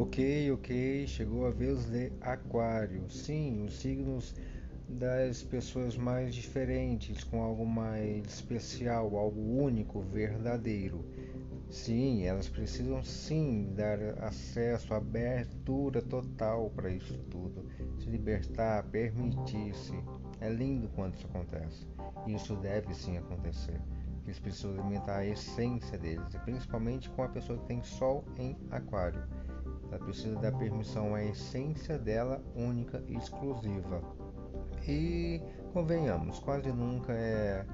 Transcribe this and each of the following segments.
Ok, ok, chegou a vez de Aquário. Sim, os signos das pessoas mais diferentes, com algo mais especial, algo único, verdadeiro. Sim, elas precisam sim dar acesso, abertura total para isso tudo, se libertar, permitir-se. É lindo quando isso acontece. Isso deve sim acontecer. Eles precisam alimentar a essência deles, principalmente com a pessoa que tem Sol em Aquário. Ela precisa dar permissão à essência dela única e exclusiva. E convenhamos, quase nunca é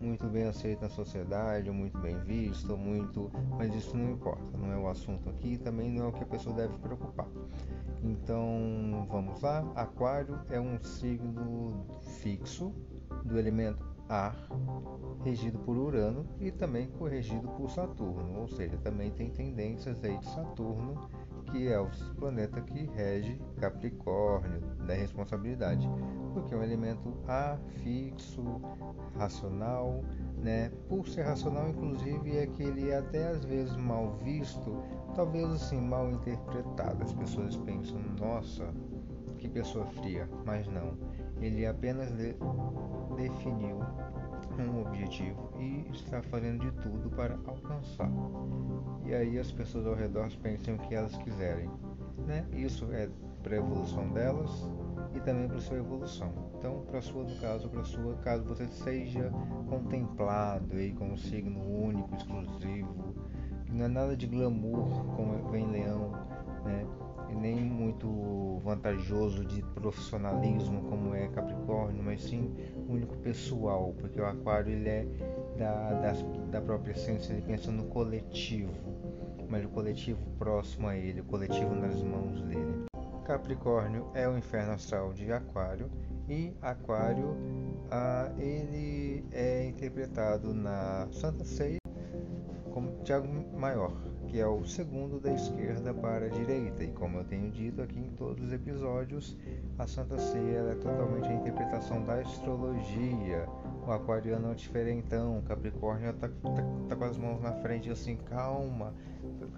muito bem aceito na sociedade, muito bem visto, muito, mas isso não importa, não é o assunto aqui, também não é o que a pessoa deve preocupar. Então, vamos lá. Aquário é um signo fixo do elemento ar, regido por Urano e também corrigido por Saturno, ou seja, também tem tendências aí de Saturno, que é o planeta que rege Capricórnio, da responsabilidade, porque é um elemento ar fixo, racional, né? Por ser racional, inclusive, é que ele é até às vezes mal visto, talvez assim mal interpretado. As pessoas pensam, nossa, que pessoa fria, mas não. Ele apenas de definiu um objetivo e está fazendo de tudo para alcançar. E aí as pessoas ao redor pensam o que elas quiserem. Né? Isso é para a evolução delas e também para a sua evolução. Então, para sua, no caso, para sua, caso você seja contemplado aí com um signo único, exclusivo, não é nada de glamour como vem leão, né? E nem muito vantajoso de profissionalismo como é Capricórnio, mas sim único pessoal, porque o Aquário ele é da, da, da própria essência, ele pensa no coletivo, mas o coletivo próximo a ele, o coletivo nas mãos dele. Capricórnio é o inferno astral de Aquário e Aquário ah, ele é interpretado na Santa Ceia como Tiago Maior, que é o segundo da esquerda para a direita. E como eu tenho dito aqui em todos os episódios, a Santa Ceia é totalmente a interpretação da astrologia. O aquariano é o diferentão, o Capricórnio está tá, tá com as mãos na frente assim, calma,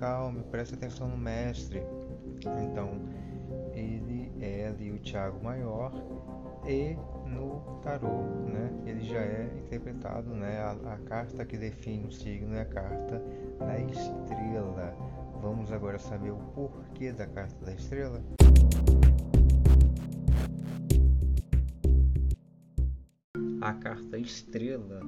calma, preste atenção no mestre. Então, ele é ali o Tiago Maior e no tarô, né? Ele já é interpretado, né? A, a, carta que define o signo é a carta da estrela. Vamos agora saber o porquê da carta da estrela. A carta estrela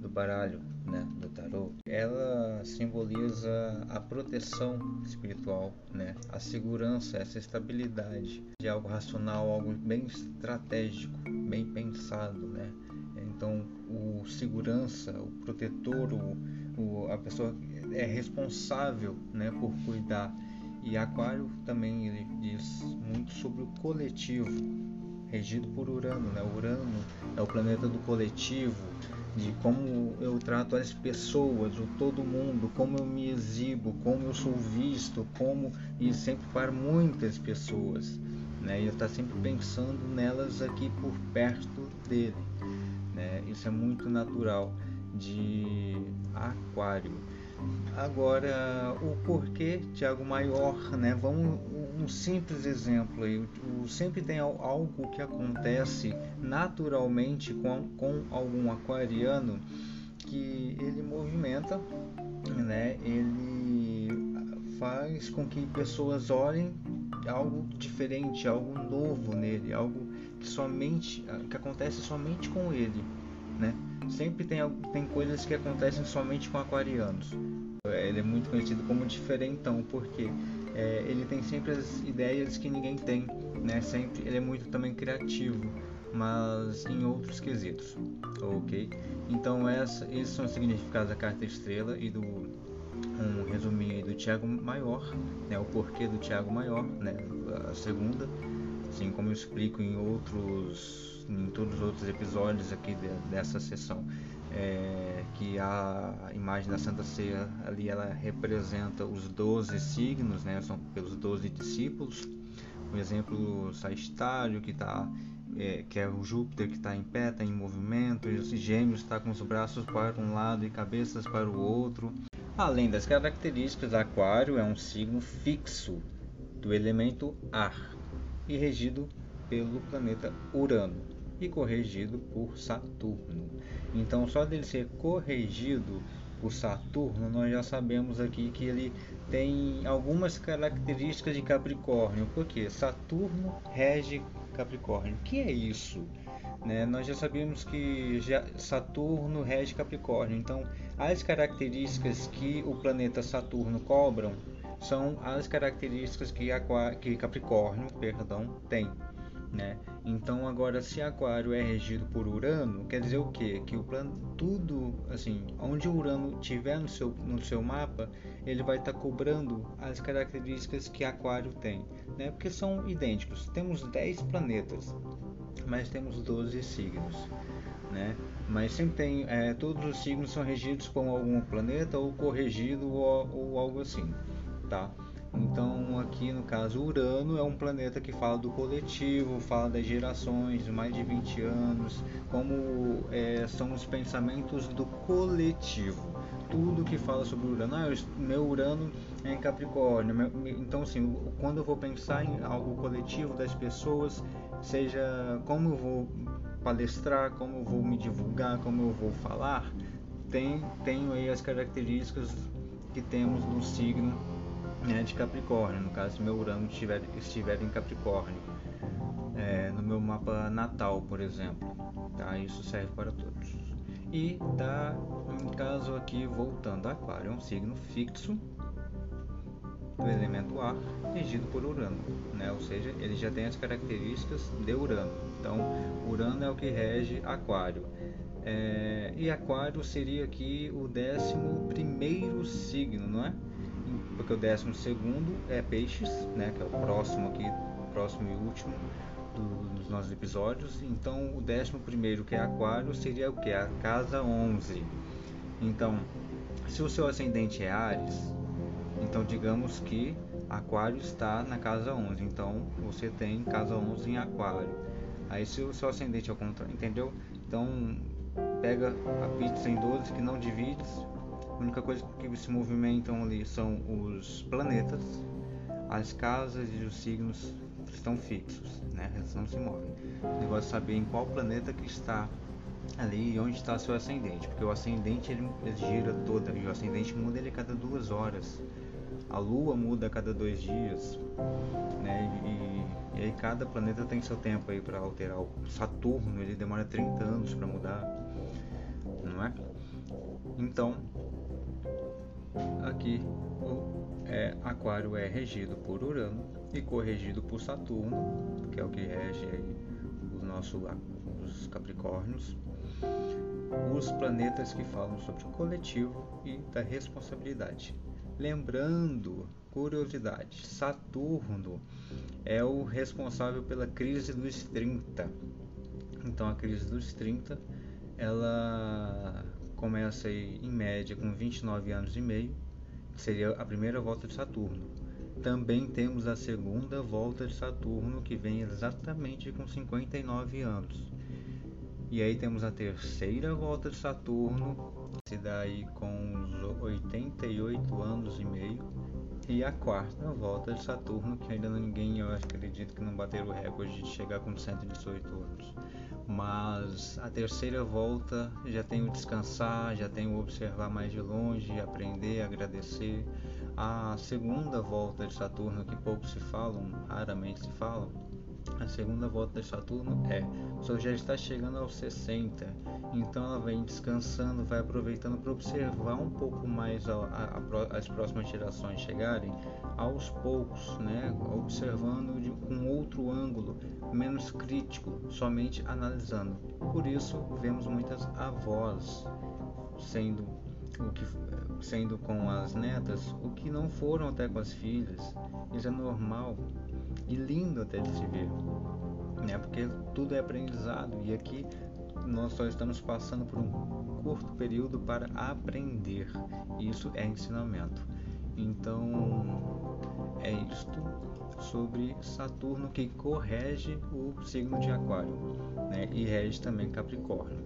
do baralho né, do tarô, ela simboliza a proteção espiritual, né, a segurança, essa estabilidade de algo racional, algo bem estratégico, bem pensado, né. Então, o segurança, o protetor, o, o, a pessoa é responsável, né, por cuidar. E Aquário também ele diz muito sobre o coletivo, regido por Urano, né? Urano é o planeta do coletivo, de como eu trato as pessoas, o todo mundo, como eu me exibo, como eu sou visto, como e sempre para muitas pessoas, né? E eu estar sempre pensando nelas aqui por perto dele, né? Isso é muito natural de Aquário. Agora, o porquê Tiago Maior, né? Vamos um simples exemplo aí. O, sempre tem algo que acontece naturalmente com, com algum aquariano que ele movimenta, né? Ele faz com que pessoas olhem algo diferente, algo novo nele, algo que somente que acontece somente com ele, né? Sempre tem tem coisas que acontecem somente com aquarianos. Ele é muito conhecido como diferentão porque é, ele tem sempre as ideias que ninguém tem, né? Sempre ele é muito também criativo, mas em outros quesitos, ok? Então essa, esses são os significados da carta estrela e do um resuminho do Tiago Maior, né? O porquê do Tiago Maior, né? A segunda, assim como eu explico em outros, em todos os outros episódios aqui de, dessa sessão é, que a imagem da Santa Ceia ali ela representa os 12 signos, né, são pelos 12 discípulos. Um exemplo, Sagitário, que, tá, é, que é o Júpiter que está em pé, está em movimento, e os gêmeos está com os braços para um lado e cabeças para o outro. Além das características, Aquário é um signo fixo, do elemento ar e regido pelo planeta Urano e corrigido por Saturno. Então, só dele ser corrigido por Saturno, nós já sabemos aqui que ele tem algumas características de Capricórnio, porque Saturno rege Capricórnio. O que é isso? Né? Nós já sabemos que já Saturno rege Capricórnio, então as características que o planeta Saturno cobram são as características que, que Capricórnio perdão, tem. Né? Então agora se Aquário é regido por Urano, quer dizer o quê? Que o plano tudo assim, onde Urano tiver no seu no seu mapa, ele vai estar tá cobrando as características que Aquário tem, né? Porque são idênticos. Temos 10 planetas, mas temos 12 signos, né? Mas sempre tem é, todos os signos são regidos por algum planeta ou corrigido ou, ou algo assim, tá? Então, aqui no caso, Urano é um planeta que fala do coletivo, fala das gerações, mais de 20 anos, como é, são os pensamentos do coletivo. Tudo que fala sobre Urano, ah, meu Urano é em Capricórnio. Meu, então, assim, quando eu vou pensar em algo coletivo das pessoas, seja como eu vou palestrar, como eu vou me divulgar, como eu vou falar, tem, tenho aí as características que temos no signo né, de Capricórnio, no caso se meu Urano estiver, estiver em Capricórnio, é, no meu mapa natal, por exemplo, tá? isso serve para todos. E tá, em caso aqui, voltando a Aquário, é um signo fixo do elemento ar, regido por Urano, né? ou seja, ele já tem as características de Urano. Então, Urano é o que rege Aquário. É, e Aquário seria aqui o décimo primeiro signo, não é? Porque o décimo segundo é Peixes, né, que é o próximo aqui, próximo e último do, dos nossos episódios. Então, o décimo primeiro, que é Aquário, seria o que? A casa 11. Então, se o seu ascendente é Ares, então digamos que Aquário está na casa 11. Então, você tem casa 11 em Aquário. Aí, se o seu ascendente é o contrário, entendeu? Então, pega a pizza em 12 que não divide, a única coisa que se movimentam ali são os planetas, as casas e os signos estão fixos, né? Eles não se movem. O negócio é saber em qual planeta que está ali e onde está seu ascendente, porque o ascendente ele, ele gira toda e o ascendente muda ele a cada duas horas. A Lua muda a cada dois dias, né? E, e aí cada planeta tem seu tempo aí para alterar. O Saturno ele demora 30 anos para mudar, não é? Então Aqui o é, Aquário é regido por Urano e corrigido por Saturno, que é o que rege aí os nossos os Capricórnios. Os planetas que falam sobre o coletivo e da responsabilidade. Lembrando, curiosidade, Saturno é o responsável pela crise dos 30. Então a crise dos 30 ela começa em média com 29 anos e meio, seria a primeira volta de Saturno. Também temos a segunda volta de Saturno, que vem exatamente com 59 anos. E aí temos a terceira volta de Saturno, que se dá aí com 88 anos e meio. E a quarta volta de Saturno, que ainda ninguém, eu acredito que não bateram o recorde de chegar com 118 anos mas a terceira volta já tenho descansar, já tenho observar mais de longe, aprender, agradecer. A segunda volta de Saturno, que pouco se falam, raramente se falam, a segunda volta de Saturno é: Sol já está chegando aos 60, então ela vem descansando, vai aproveitando para observar um pouco mais a, a, a, as próximas gerações chegarem aos poucos, né? observando de, com outro ângulo, menos crítico, somente analisando. Por isso, vemos muitas avós sendo o que sendo com as netas o que não foram até com as filhas. Isso é normal e lindo até de se ver, né? Porque tudo é aprendizado e aqui nós só estamos passando por um curto período para aprender. Isso é ensinamento. Então, é isto sobre Saturno que corrige o signo de Aquário né? e rege também Capricórnio.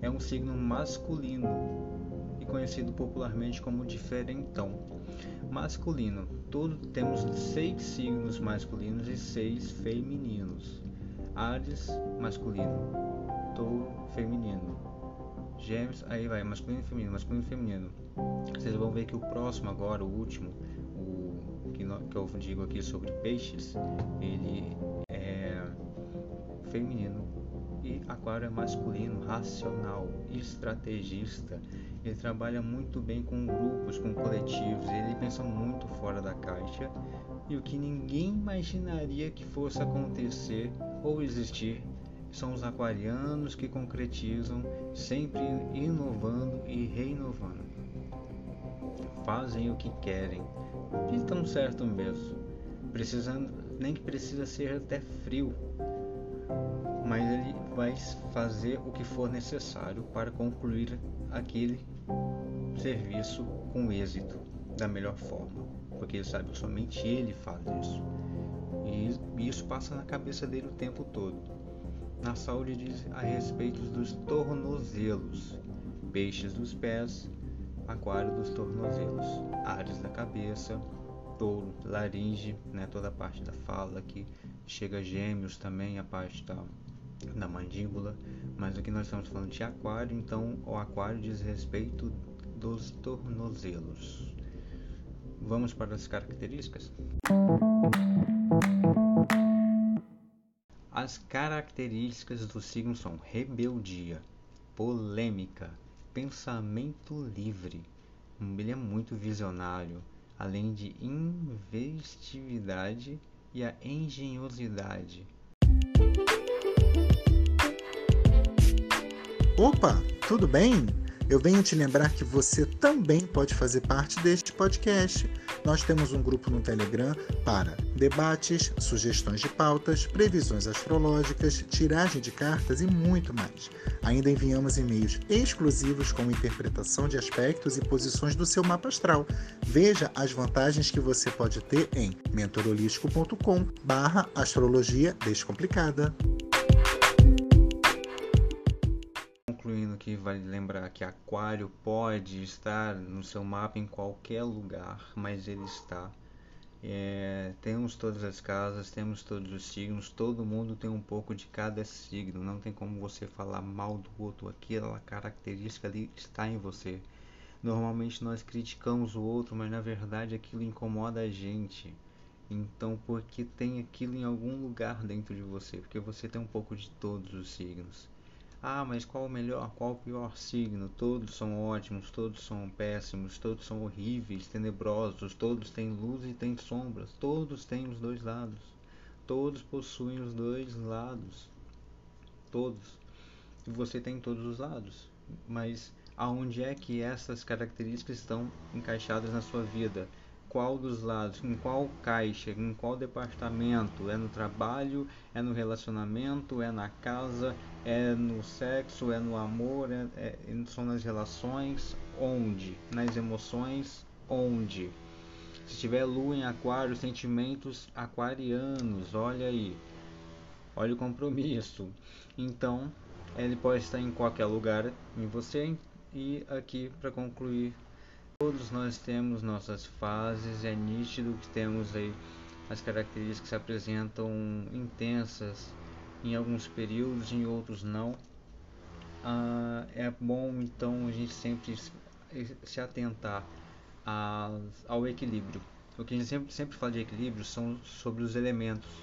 É um signo masculino conhecido popularmente como diferentão Masculino, todo temos seis signos masculinos e seis femininos. Ares, masculino. Touro, feminino. Gêmeos, aí vai, masculino e feminino, masculino e feminino. Vocês vão ver que o próximo agora, o último, o que, que eu digo aqui sobre peixes, ele é feminino e Aquário é masculino, racional, estrategista. Ele trabalha muito bem com grupos, com coletivos. Ele pensa muito fora da caixa e o que ninguém imaginaria que fosse acontecer ou existir são os aquarianos que concretizam, sempre inovando e reinovando. Fazem o que querem e tão certo mesmo. Precisando, nem que precisa ser até frio mas ele vai fazer o que for necessário para concluir aquele serviço com êxito da melhor forma, porque ele sabe que somente ele faz isso. E isso passa na cabeça dele o tempo todo. Na saúde diz a respeito dos tornozelos, peixes dos pés, aquário dos tornozelos, áreas da cabeça, touro, laringe, né, toda a parte da fala que chega gêmeos também, a parte da da mandíbula, mas aqui nós estamos falando de aquário, então o aquário diz respeito dos tornozelos. Vamos para as características? As características do signo são rebeldia, polêmica, pensamento livre. Ele é muito visionário, além de investividade e a engenhosidade Opa, tudo bem? Eu venho te lembrar que você também pode fazer parte deste podcast. Nós temos um grupo no Telegram para debates, sugestões de pautas, previsões astrológicas, tiragem de cartas e muito mais. Ainda enviamos e-mails exclusivos com interpretação de aspectos e posições do seu mapa astral. Veja as vantagens que você pode ter em mentorolístico.com/astrologia descomplicada. Que vale lembrar que Aquário pode estar no seu mapa em qualquer lugar, mas ele está. É, temos todas as casas, temos todos os signos, todo mundo tem um pouco de cada signo. Não tem como você falar mal do outro, aquela característica ali está em você. Normalmente nós criticamos o outro, mas na verdade aquilo incomoda a gente. Então, porque tem aquilo em algum lugar dentro de você? Porque você tem um pouco de todos os signos. Ah, mas qual o melhor, qual o pior signo? Todos são ótimos, todos são péssimos, todos são horríveis, tenebrosos, todos têm luz e têm sombras, todos têm os dois lados. Todos possuem os dois lados. Todos. E você tem todos os lados. Mas aonde é que essas características estão encaixadas na sua vida? Qual dos lados, em qual caixa, em qual departamento, é no trabalho, é no relacionamento, é na casa, é no sexo, é no amor, é, é, são nas relações, onde, nas emoções, onde. Se tiver lua em aquário, sentimentos aquarianos, olha aí, olha o compromisso. Então, ele pode estar em qualquer lugar em você e aqui para concluir Todos nós temos nossas fases, é nítido que temos aí as características que se apresentam intensas em alguns períodos, em outros não. Ah, é bom então a gente sempre se atentar a, ao equilíbrio. O que a gente sempre, sempre fala de equilíbrio são sobre os elementos.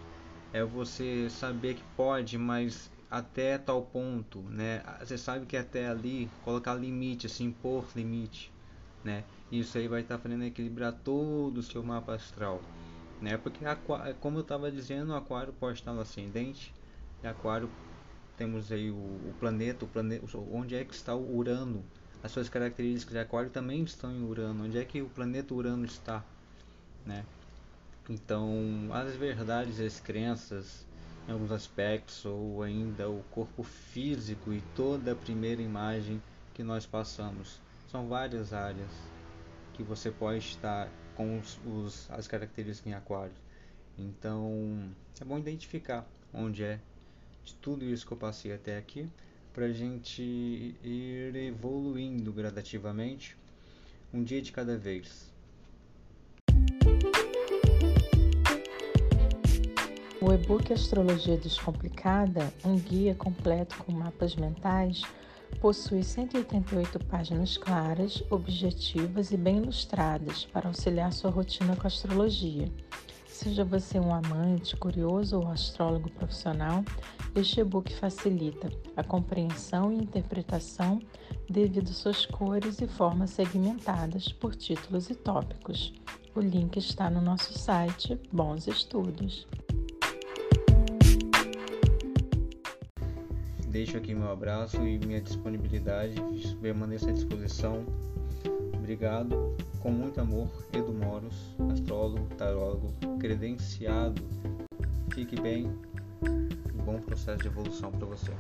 É você saber que pode, mas até tal ponto, né? Você sabe que até ali, colocar limite, assim, impor limite né? Isso aí vai estar tá fazendo equilibrar todo o seu mapa astral, né? Porque como eu estava dizendo, o aquário pode estar no ascendente, e aquário temos aí o, o, planeta, o planeta, onde é que está o Urano? As suas características de aquário também estão em Urano. Onde é que o planeta Urano está, né? Então, as verdades, as crenças, em alguns aspectos, ou ainda o corpo físico e toda a primeira imagem que nós passamos são várias áreas que você pode estar com os, os, as características em aquário. Então é bom identificar onde é de tudo isso que eu passei até aqui para a gente ir evoluindo gradativamente, um dia de cada vez. O e-book Astrologia Descomplicada, um guia completo com mapas mentais possui 188 páginas claras, objetivas e bem ilustradas para auxiliar sua rotina com astrologia. Seja você um amante, curioso ou astrólogo profissional, este e-book facilita a compreensão e interpretação devido suas cores e formas segmentadas por títulos e tópicos. O link está no nosso site. Bons estudos! Deixo aqui meu abraço e minha disponibilidade, permaneço à disposição. Obrigado, com muito amor, Edu Moros, astrólogo, tarólogo, credenciado. Fique bem, bom processo de evolução para você.